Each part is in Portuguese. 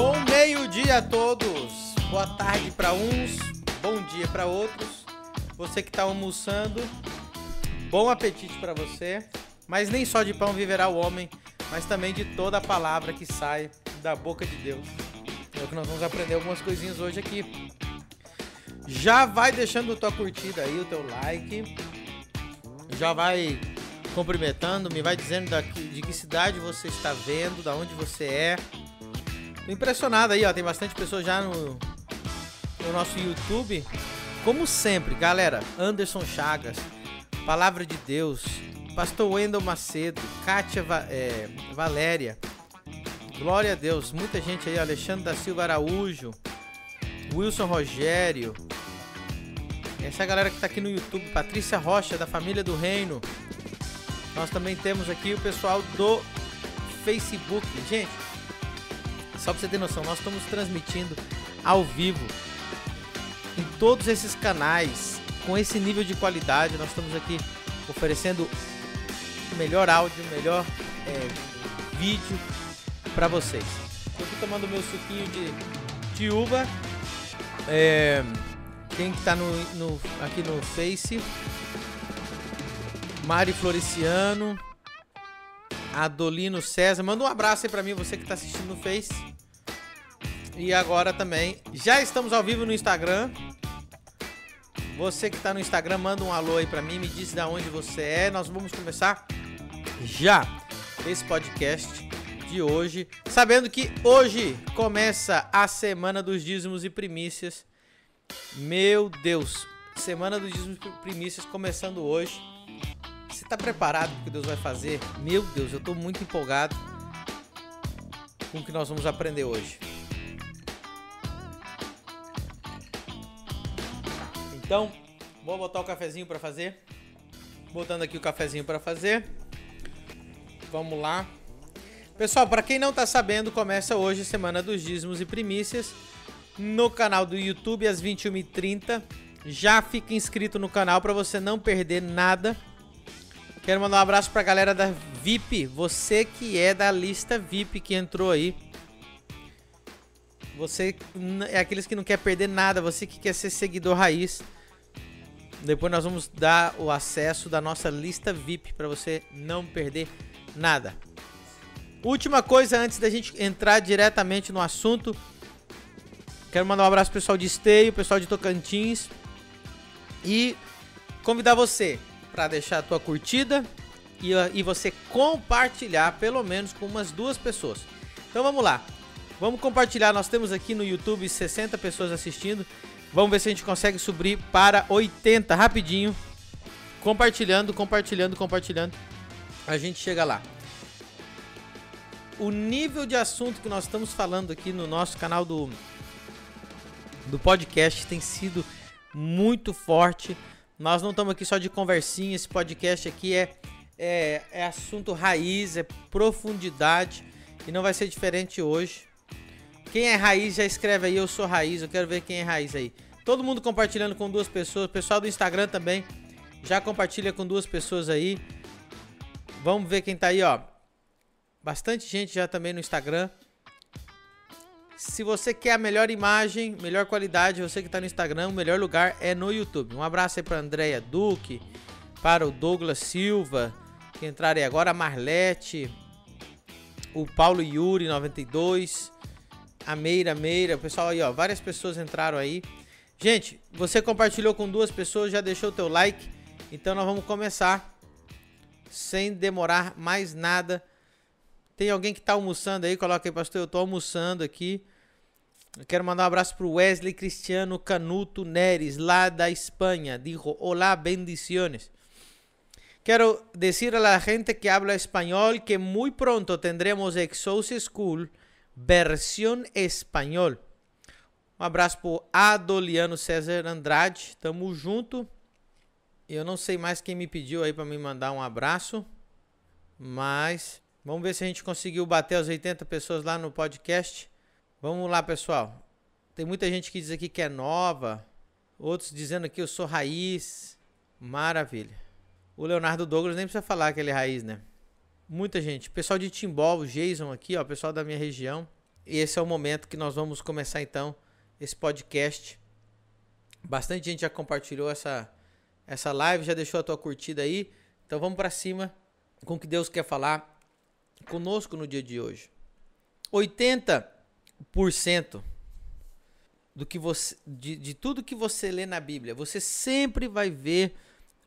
Bom meio-dia a todos. Boa tarde para uns, bom dia para outros. Você que está almoçando, bom apetite para você. Mas nem só de pão viverá o homem, mas também de toda a palavra que sai da boca de Deus. É o que nós vamos aprender algumas coisinhas hoje aqui. Já vai deixando a tua curtida aí, o teu like. Já vai cumprimentando, me vai dizendo de que cidade você está vendo, da onde você é. Tô impressionado aí, ó. Tem bastante pessoas já no, no nosso YouTube. Como sempre, galera, Anderson Chagas, Palavra de Deus, Pastor Wendel Macedo, Kátia Va é, Valéria, Glória a Deus, muita gente aí, Alexandre da Silva Araújo, Wilson Rogério, essa galera que tá aqui no YouTube, Patrícia Rocha, da Família do Reino. Nós também temos aqui o pessoal do Facebook. Gente, só pra você ter noção, nós estamos transmitindo ao vivo em todos esses canais, com esse nível de qualidade. Nós estamos aqui oferecendo o melhor áudio, o melhor é, vídeo para vocês. Estou aqui tomando meu suquinho de, de uva. É, quem está no, no, aqui no Face? Mari Floriciano. Adolino César. Manda um abraço aí pra mim, você que tá assistindo no Face. E agora também. Já estamos ao vivo no Instagram. Você que tá no Instagram, manda um alô aí pra mim, me diz de onde você é. Nós vamos começar já esse podcast de hoje. Sabendo que hoje começa a semana dos dízimos e primícias. Meu Deus, semana dos dízimos e primícias começando hoje. Você está preparado para o que Deus vai fazer? Meu Deus, eu estou muito empolgado com o que nós vamos aprender hoje. Então, vou botar o cafezinho para fazer. Botando aqui o cafezinho para fazer. Vamos lá. Pessoal, para quem não está sabendo, começa hoje a Semana dos Dízimos e Primícias no canal do YouTube às 21h30. Já fica inscrito no canal para você não perder nada. Quero mandar um abraço para a galera da VIP, você que é da lista VIP que entrou aí. Você é aqueles que não quer perder nada, você que quer ser seguidor raiz. Depois nós vamos dar o acesso da nossa lista VIP para você não perder nada. Última coisa antes da gente entrar diretamente no assunto. Quero mandar um abraço pro pessoal de Esteio, pessoal de Tocantins. E convidar você para deixar a tua curtida e, e você compartilhar pelo menos com umas duas pessoas. Então vamos lá. Vamos compartilhar. Nós temos aqui no YouTube 60 pessoas assistindo. Vamos ver se a gente consegue subir para 80 rapidinho. Compartilhando, compartilhando, compartilhando. A gente chega lá o nível de assunto que nós estamos falando aqui no nosso canal do, do podcast tem sido muito forte. Nós não estamos aqui só de conversinha, esse podcast aqui é, é, é assunto raiz, é profundidade e não vai ser diferente hoje. Quem é raiz já escreve aí, eu sou raiz, eu quero ver quem é raiz aí. Todo mundo compartilhando com duas pessoas, o pessoal do Instagram também já compartilha com duas pessoas aí. Vamos ver quem tá aí, ó. Bastante gente já também no Instagram. Se você quer a melhor imagem, melhor qualidade, você que está no Instagram, o melhor lugar é no YouTube. Um abraço aí para Andréia Duque, para o Douglas Silva, que entraram aí agora, a Marlete, o Paulo Yuri 92, a Meira Meira, o pessoal aí, ó, várias pessoas entraram aí. Gente, você compartilhou com duas pessoas, já deixou o teu like, então nós vamos começar sem demorar mais nada. Tem alguém que está almoçando aí? Coloca aí, pastor. Eu estou almoçando aqui. Eu quero mandar um abraço para o Wesley Cristiano Canuto Neres, lá da Espanha. Dijo: Olá, bendiciones. Quero dizer a la gente que habla español que muy pronto tendremos Exos School versión español. Um abraço para Adoliano César Andrade. Tamo junto. Eu não sei mais quem me pediu aí para me mandar um abraço, mas Vamos ver se a gente conseguiu bater as 80 pessoas lá no podcast. Vamos lá, pessoal. Tem muita gente que diz aqui que é nova. Outros dizendo que eu sou raiz. Maravilha. O Leonardo Douglas nem precisa falar que ele é raiz, né? Muita gente. Pessoal de Timbó, o Jason aqui, ó. Pessoal da minha região. E esse é o momento que nós vamos começar então esse podcast. Bastante gente já compartilhou essa, essa live, já deixou a tua curtida aí. Então vamos para cima com o que Deus quer falar conosco no dia de hoje. 80% do que você de, de tudo que você lê na Bíblia, você sempre vai ver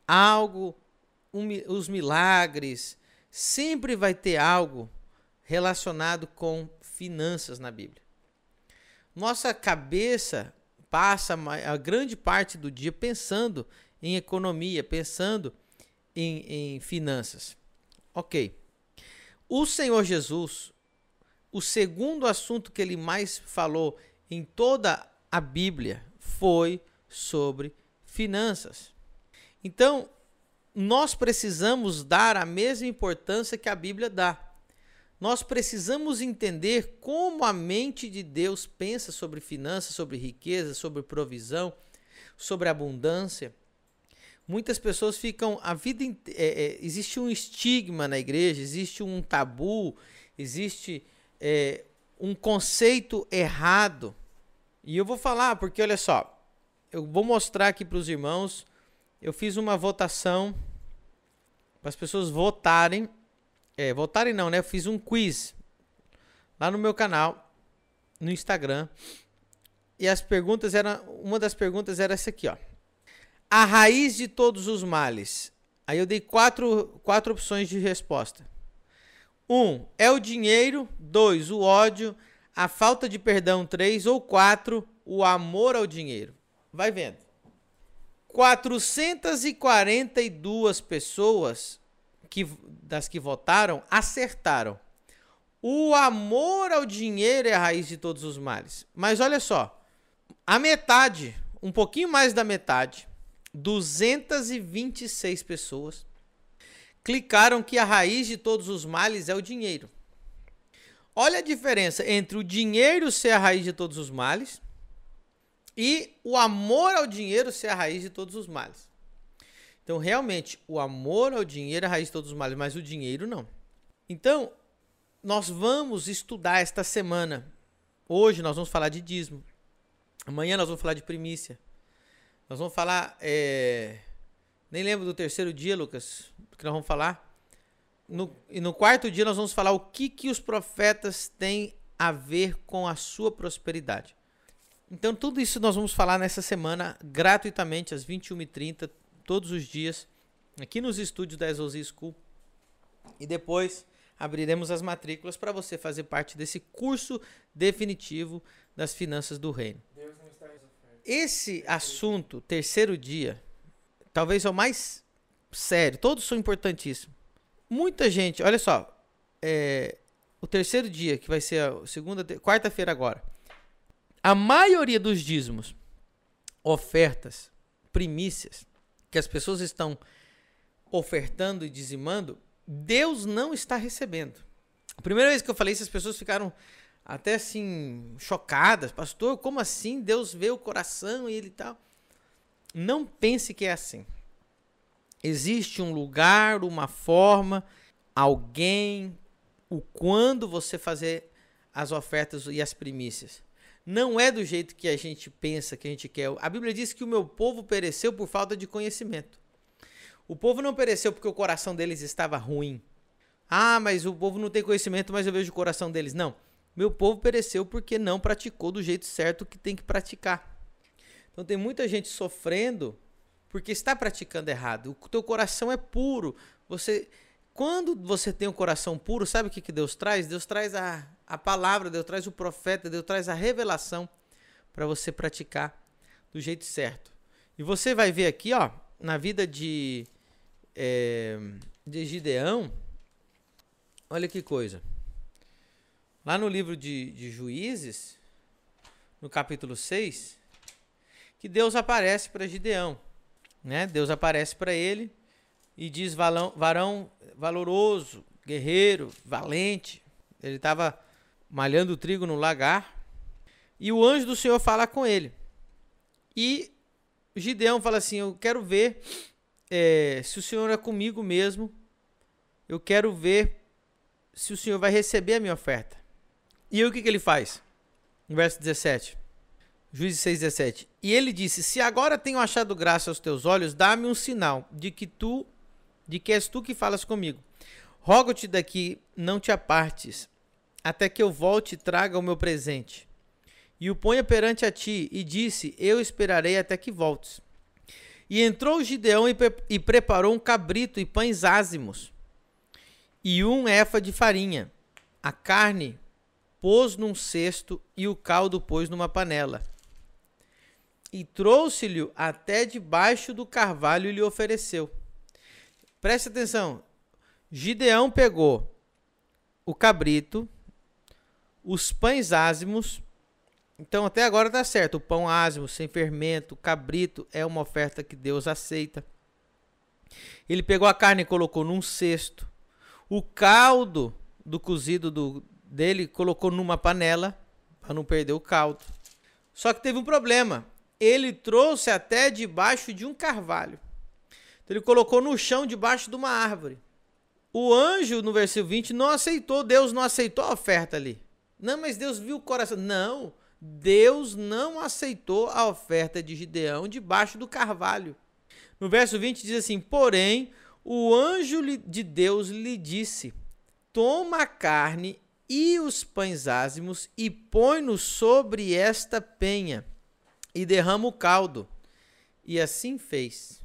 algo, um, os milagres, sempre vai ter algo relacionado com finanças na Bíblia. Nossa cabeça passa a grande parte do dia pensando em economia, pensando em, em finanças. Ok. O Senhor Jesus, o segundo assunto que ele mais falou em toda a Bíblia foi sobre finanças. Então, nós precisamos dar a mesma importância que a Bíblia dá. Nós precisamos entender como a mente de Deus pensa sobre finanças, sobre riqueza, sobre provisão, sobre abundância. Muitas pessoas ficam a vida é, é, existe um estigma na igreja, existe um tabu, existe é, um conceito errado. E eu vou falar porque olha só, eu vou mostrar aqui para os irmãos. Eu fiz uma votação para as pessoas votarem. É, votarem não, né? Eu fiz um quiz lá no meu canal, no Instagram. E as perguntas eram. Uma das perguntas era essa aqui, ó a raiz de todos os males. Aí eu dei quatro, quatro opções de resposta. Um, é o dinheiro. Dois, o ódio. A falta de perdão. Três ou quatro, o amor ao dinheiro. Vai vendo. 442 pessoas que, das que votaram acertaram. O amor ao dinheiro é a raiz de todos os males. Mas olha só, a metade, um pouquinho mais da metade, 226 pessoas clicaram que a raiz de todos os males é o dinheiro. Olha a diferença entre o dinheiro ser a raiz de todos os males e o amor ao dinheiro ser a raiz de todos os males. Então, realmente, o amor ao dinheiro é a raiz de todos os males, mas o dinheiro não. Então, nós vamos estudar esta semana. Hoje nós vamos falar de dízimo. Amanhã nós vamos falar de primícia. Nós vamos falar. É... Nem lembro do terceiro dia, Lucas, que nós vamos falar. No, e no quarto dia nós vamos falar o que, que os profetas têm a ver com a sua prosperidade. Então, tudo isso nós vamos falar nessa semana, gratuitamente, às 21h30, todos os dias, aqui nos estúdios da Exosi School. E depois abriremos as matrículas para você fazer parte desse curso definitivo das finanças do reino. Esse assunto, terceiro dia, talvez é o mais sério. Todos são importantíssimos. Muita gente, olha só, é, o terceiro dia, que vai ser a segunda, quarta-feira agora. A maioria dos dízimos, ofertas, primícias, que as pessoas estão ofertando e dizimando, Deus não está recebendo. A primeira vez que eu falei isso, as pessoas ficaram até assim, chocadas. Pastor, como assim? Deus vê o coração e ele tal. Não pense que é assim. Existe um lugar, uma forma, alguém, o quando você fazer as ofertas e as primícias. Não é do jeito que a gente pensa, que a gente quer. A Bíblia diz que o meu povo pereceu por falta de conhecimento. O povo não pereceu porque o coração deles estava ruim. Ah, mas o povo não tem conhecimento, mas eu vejo o coração deles. Não. Meu povo pereceu porque não praticou do jeito certo que tem que praticar. Então tem muita gente sofrendo porque está praticando errado. O teu coração é puro. Você quando você tem um coração puro, sabe o que, que Deus traz? Deus traz a, a palavra, Deus traz o profeta, Deus traz a revelação para você praticar do jeito certo. E você vai ver aqui, ó, na vida de, é, de Gideão, olha que coisa. Lá no livro de, de Juízes, no capítulo 6, que Deus aparece para Gideão. Né? Deus aparece para ele e diz: varão, varão valoroso, guerreiro, valente. Ele estava malhando trigo no lagar. E o anjo do Senhor fala com ele. E Gideão fala assim: Eu quero ver é, se o Senhor é comigo mesmo. Eu quero ver se o Senhor vai receber a minha oferta. E aí o que, que ele faz? Verso 17. Juízes 6, 17. E ele disse: Se agora tenho achado graça aos teus olhos, dá-me um sinal de que tu, de que és tu que falas comigo. Rogo-te daqui, não te apartes, até que eu volte e traga o meu presente. E o ponha perante a ti, e disse: Eu esperarei até que voltes. E entrou Gideão e, pre e preparou um cabrito e pães ázimos, e um efa de farinha. A carne pôs num cesto e o caldo pôs numa panela. E trouxe-lhe até debaixo do carvalho e lhe ofereceu. Preste atenção. Gideão pegou o cabrito, os pães ázimos. Então até agora tá certo. O pão ázimo, sem fermento, cabrito é uma oferta que Deus aceita. Ele pegou a carne e colocou num cesto. O caldo do cozido do, dele colocou numa panela para não perder o caldo. Só que teve um problema. Ele trouxe até debaixo de um carvalho. Então ele colocou no chão debaixo de uma árvore. O anjo, no versículo 20, não aceitou, Deus não aceitou a oferta ali. Não, mas Deus viu o coração. Não, Deus não aceitou a oferta de Gideão debaixo do carvalho. No verso 20 diz assim: Porém, o anjo de Deus lhe disse: Toma a carne e os pães ázimos e põe-nos sobre esta penha e derrama o caldo. E assim fez.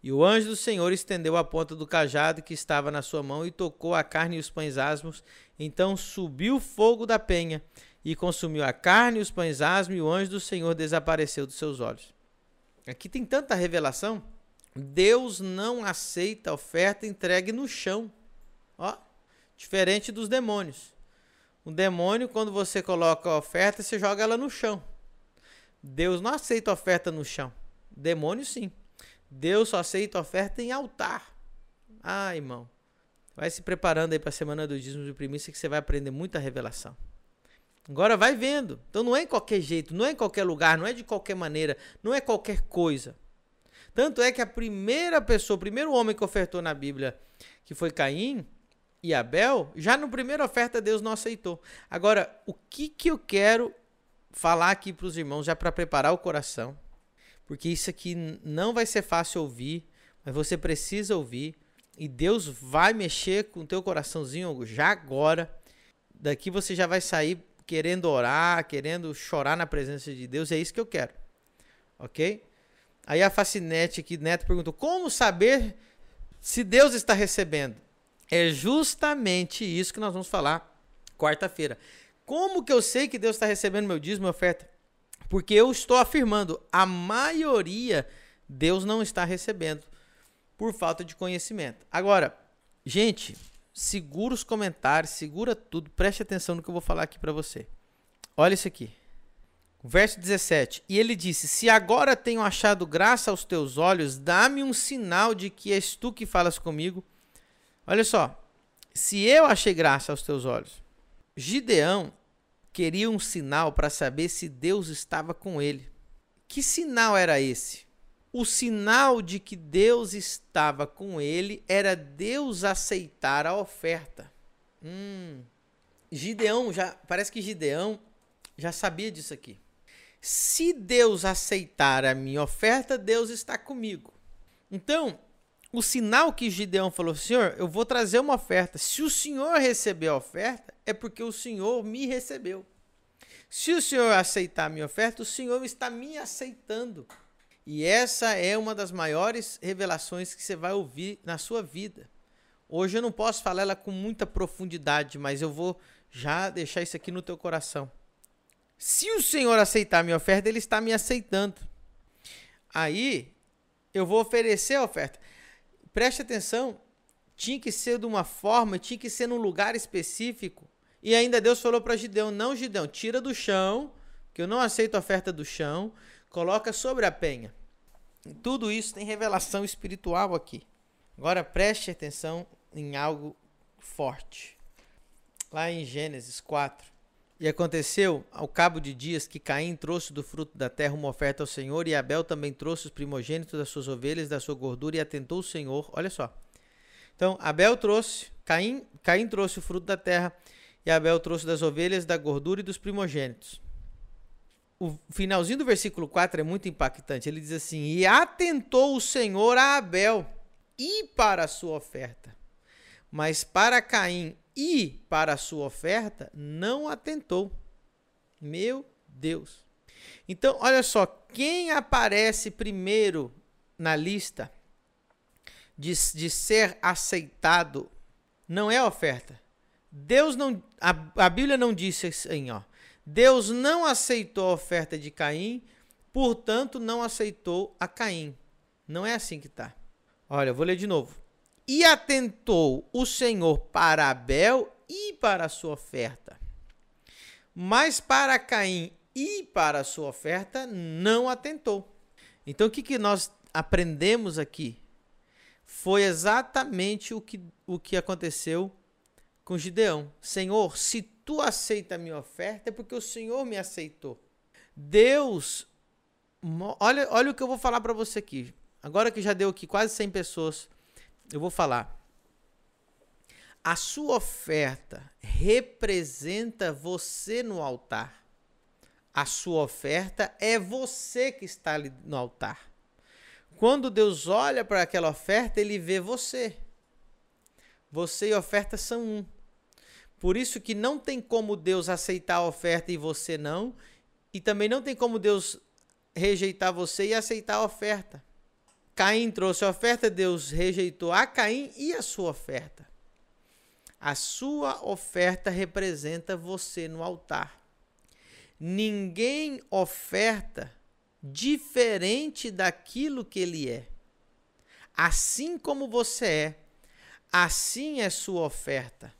E o anjo do Senhor estendeu a ponta do cajado que estava na sua mão e tocou a carne e os pães asmos. Então subiu fogo da penha e consumiu a carne e os pães asmos, e o anjo do Senhor desapareceu dos seus olhos. Aqui tem tanta revelação. Deus não aceita oferta entregue no chão. Ó, diferente dos demônios. O demônio, quando você coloca a oferta, você joga ela no chão. Deus não aceita oferta no chão. Demônio, sim. Deus só aceita oferta em altar. Ah, irmão. Vai se preparando aí para a semana do dízimo de primícia que você vai aprender muita revelação. Agora vai vendo. Então não é em qualquer jeito, não é em qualquer lugar, não é de qualquer maneira, não é qualquer coisa. Tanto é que a primeira pessoa, o primeiro homem que ofertou na Bíblia, que foi Caim e Abel, já no primeira oferta Deus não aceitou. Agora, o que que eu quero falar aqui para os irmãos já para preparar o coração? porque isso aqui não vai ser fácil ouvir, mas você precisa ouvir e Deus vai mexer com o teu coraçãozinho já agora. Daqui você já vai sair querendo orar, querendo chorar na presença de Deus, é isso que eu quero. OK? Aí a Facinete aqui, Neto perguntou: "Como saber se Deus está recebendo?" É justamente isso que nós vamos falar quarta-feira. Como que eu sei que Deus está recebendo meu dízimo e oferta? Porque eu estou afirmando, a maioria Deus não está recebendo por falta de conhecimento. Agora, gente, segura os comentários, segura tudo, preste atenção no que eu vou falar aqui para você. Olha isso aqui. Verso 17. E ele disse: Se agora tenho achado graça aos teus olhos, dá-me um sinal de que és tu que falas comigo. Olha só. Se eu achei graça aos teus olhos. Gideão queria um sinal para saber se Deus estava com ele. Que sinal era esse? O sinal de que Deus estava com ele era Deus aceitar a oferta. Hum. Gideão já parece que Gideão já sabia disso aqui. Se Deus aceitar a minha oferta, Deus está comigo. Então, o sinal que Gideão falou, Senhor, eu vou trazer uma oferta. Se o Senhor receber a oferta, é porque o Senhor me recebeu. Se o Senhor aceitar a minha oferta, o Senhor está me aceitando. E essa é uma das maiores revelações que você vai ouvir na sua vida. Hoje eu não posso falar ela com muita profundidade, mas eu vou já deixar isso aqui no teu coração. Se o Senhor aceitar a minha oferta, ele está me aceitando. Aí eu vou oferecer a oferta. Preste atenção, tinha que ser de uma forma, tinha que ser num lugar específico. E ainda Deus falou para Gideão: Não, Gideão, tira do chão, que eu não aceito a oferta do chão, coloca sobre a penha. Tudo isso tem revelação espiritual aqui. Agora preste atenção em algo forte. Lá em Gênesis 4. E aconteceu ao cabo de dias que Caim trouxe do fruto da terra uma oferta ao Senhor, e Abel também trouxe os primogênitos das suas ovelhas, da sua gordura, e atentou o Senhor. Olha só. Então, Abel trouxe, Caim, Caim trouxe o fruto da terra, e Abel trouxe das ovelhas, da gordura e dos primogênitos. O finalzinho do versículo 4 é muito impactante. Ele diz assim: E atentou o Senhor a Abel e para a sua oferta, mas para Caim e para a sua oferta não atentou. Meu Deus. Então, olha só, quem aparece primeiro na lista de, de ser aceitado não é a oferta. Deus não. A, a Bíblia não disse assim, ó. Deus não aceitou a oferta de Caim, portanto, não aceitou a Caim. Não é assim que está. Olha, eu vou ler de novo. E atentou o Senhor para Abel e para a sua oferta. Mas para Caim e para a sua oferta não atentou. Então o que, que nós aprendemos aqui? Foi exatamente o que, o que aconteceu com Gideão. Senhor, se tu aceita a minha oferta, é porque o Senhor me aceitou. Deus, olha, olha o que eu vou falar para você aqui. Agora que já deu aqui quase 100 pessoas, eu vou falar. A sua oferta representa você no altar. A sua oferta é você que está ali no altar. Quando Deus olha para aquela oferta, ele vê você. Você e oferta são um. Por isso que não tem como Deus aceitar a oferta e você não, e também não tem como Deus rejeitar você e aceitar a oferta. Caim trouxe a oferta, Deus rejeitou a Caim e a sua oferta. A sua oferta representa você no altar. Ninguém oferta diferente daquilo que ele é. Assim como você é, assim é sua oferta.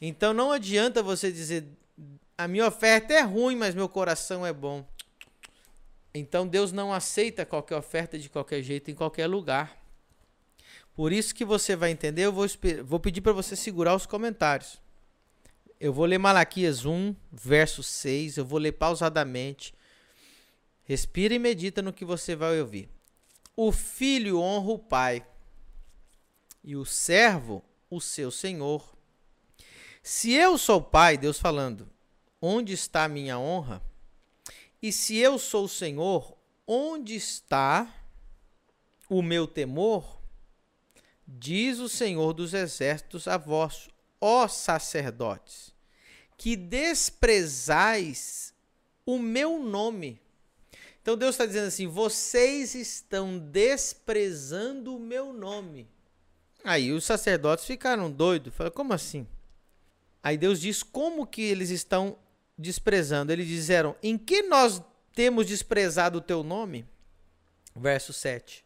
Então não adianta você dizer a minha oferta é ruim, mas meu coração é bom. Então Deus não aceita qualquer oferta de qualquer jeito em qualquer lugar. Por isso que você vai entender, eu vou, vou pedir para você segurar os comentários. Eu vou ler Malaquias 1, verso 6, eu vou ler pausadamente. Respira e medita no que você vai ouvir. O filho honra o pai, e o servo o seu senhor. Se eu sou pai, Deus falando, onde está a minha honra? E se eu sou o senhor, onde está o meu temor? Diz o Senhor dos exércitos a vós, ó sacerdotes que desprezais o meu nome. Então Deus está dizendo assim: vocês estão desprezando o meu nome. Aí os sacerdotes ficaram doidos. Falaram, como assim? Aí Deus diz como que eles estão desprezando. Eles disseram: em que nós temos desprezado o teu nome? Verso 7.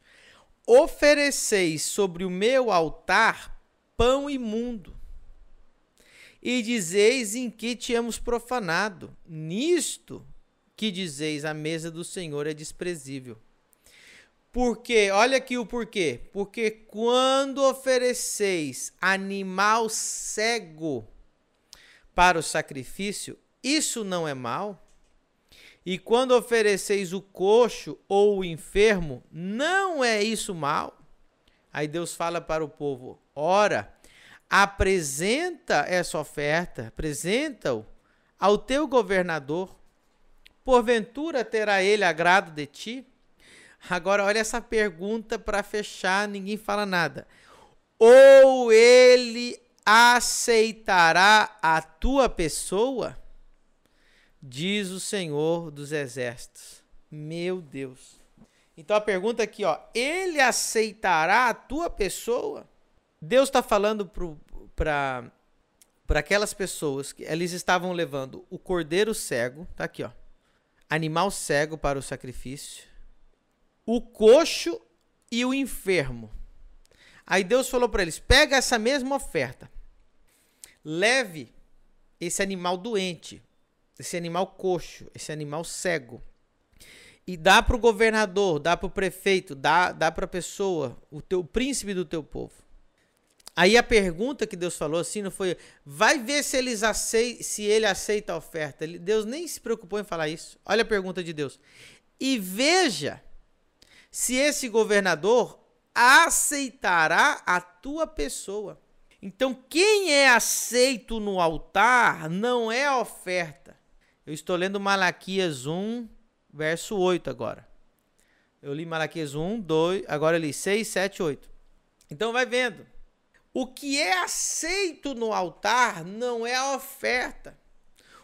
Ofereceis sobre o meu altar pão imundo e dizeis em que tínhamos profanado. Nisto que dizeis a mesa do Senhor é desprezível. Porque, olha aqui o porquê. Porque quando ofereceis animal cego para o sacrifício, isso não é mal? E quando ofereceis o coxo ou o enfermo, não é isso mal? Aí Deus fala para o povo: ora, apresenta essa oferta, apresenta-o ao teu governador, porventura terá ele agrado de ti? Agora olha essa pergunta para fechar, ninguém fala nada. Ou ele aceitará a tua pessoa? Diz o Senhor dos exércitos. Meu Deus. Então a pergunta aqui, ó, ele aceitará a tua pessoa? Deus está falando para para aquelas pessoas que eles estavam levando o cordeiro cego, tá aqui, ó. Animal cego para o sacrifício, o coxo e o enfermo. Aí Deus falou para eles: pega essa mesma oferta, leve esse animal doente, esse animal coxo, esse animal cego, e dá para o governador, dá para o prefeito, dá, dá para a pessoa, o teu o príncipe do teu povo. Aí a pergunta que Deus falou assim não foi, vai ver se eles aceitam, se ele aceita a oferta. Deus nem se preocupou em falar isso. Olha a pergunta de Deus. E veja se esse governador aceitará a tua pessoa. Então, quem é aceito no altar não é a oferta. Eu estou lendo Malaquias 1, verso 8 agora. Eu li Malaquias 1, 2, agora eu li 6, 7, 8. Então vai vendo. O que é aceito no altar não é a oferta.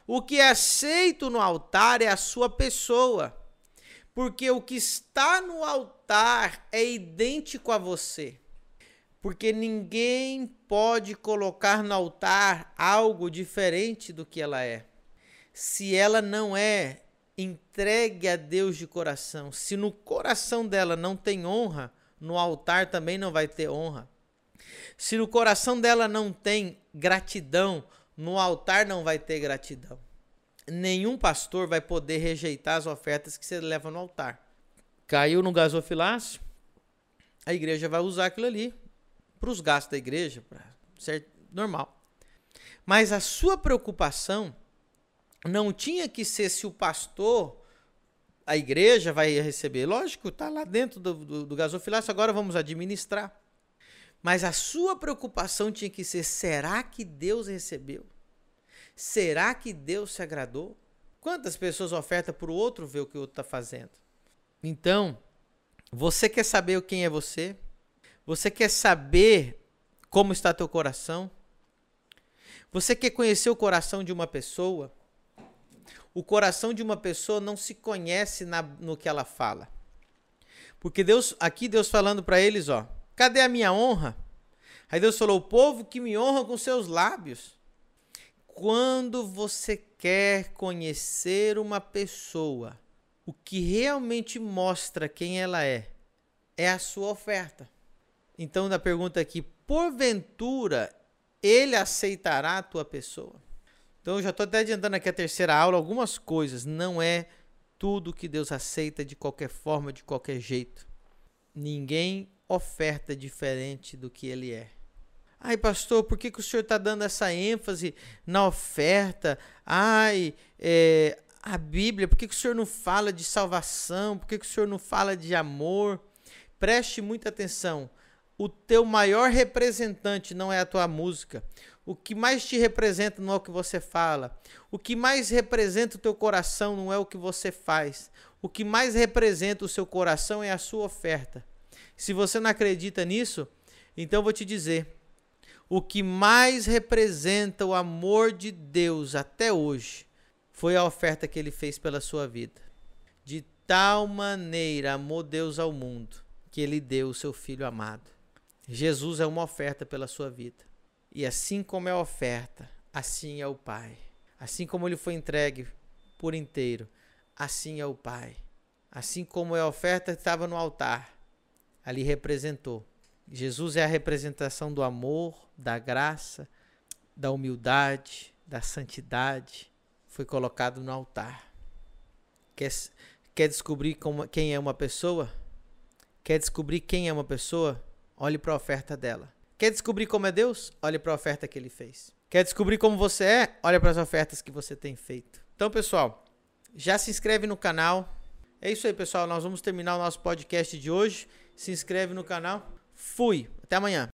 O que é aceito no altar é a sua pessoa. Porque o que está no altar é idêntico a você. Porque ninguém pode colocar no altar algo diferente do que ela é. Se ela não é entregue a Deus de coração, se no coração dela não tem honra, no altar também não vai ter honra. Se no coração dela não tem gratidão, no altar não vai ter gratidão nenhum pastor vai poder rejeitar as ofertas que você leva no altar. Caiu no gasofilácio, a igreja vai usar aquilo ali para os gastos da igreja, para ser normal. Mas a sua preocupação não tinha que ser se o pastor, a igreja vai receber. Lógico, está lá dentro do, do, do gasofilácio, agora vamos administrar. Mas a sua preocupação tinha que ser: será que Deus recebeu? Será que Deus se agradou? Quantas pessoas ofertam para o outro ver o que o outro está fazendo? Então, você quer saber quem é você? Você quer saber como está teu coração? Você quer conhecer o coração de uma pessoa? O coração de uma pessoa não se conhece na, no que ela fala. Porque Deus, aqui Deus falando para eles, ó, cadê a minha honra? Aí Deus falou: o povo que me honra com seus lábios, quando você quer conhecer uma pessoa, o que realmente mostra quem ela é, é a sua oferta. Então, na pergunta aqui, porventura ele aceitará a tua pessoa? Então, eu já estou até adiantando aqui a terceira aula algumas coisas. Não é tudo que Deus aceita de qualquer forma, de qualquer jeito. Ninguém oferta diferente do que ele é. Ai, pastor, por que, que o senhor está dando essa ênfase na oferta? Ai, é, a Bíblia, por que, que o senhor não fala de salvação? Por que, que o senhor não fala de amor? Preste muita atenção. O teu maior representante não é a tua música. O que mais te representa não é o que você fala. O que mais representa o teu coração não é o que você faz. O que mais representa o seu coração é a sua oferta. Se você não acredita nisso, então eu vou te dizer o que mais representa o amor de Deus até hoje foi a oferta que ele fez pela sua vida. De tal maneira amou Deus ao mundo que ele deu o seu filho amado. Jesus é uma oferta pela sua vida. E assim como é a oferta, assim é o Pai. Assim como ele foi entregue por inteiro, assim é o Pai. Assim como é a oferta estava no altar, ali representou Jesus é a representação do amor, da graça, da humildade, da santidade. Foi colocado no altar. Quer, quer descobrir como, quem é uma pessoa? Quer descobrir quem é uma pessoa? Olhe para a oferta dela. Quer descobrir como é Deus? Olhe para a oferta que ele fez. Quer descobrir como você é? Olhe para as ofertas que você tem feito. Então, pessoal, já se inscreve no canal. É isso aí, pessoal. Nós vamos terminar o nosso podcast de hoje. Se inscreve no canal. Fui. Até amanhã.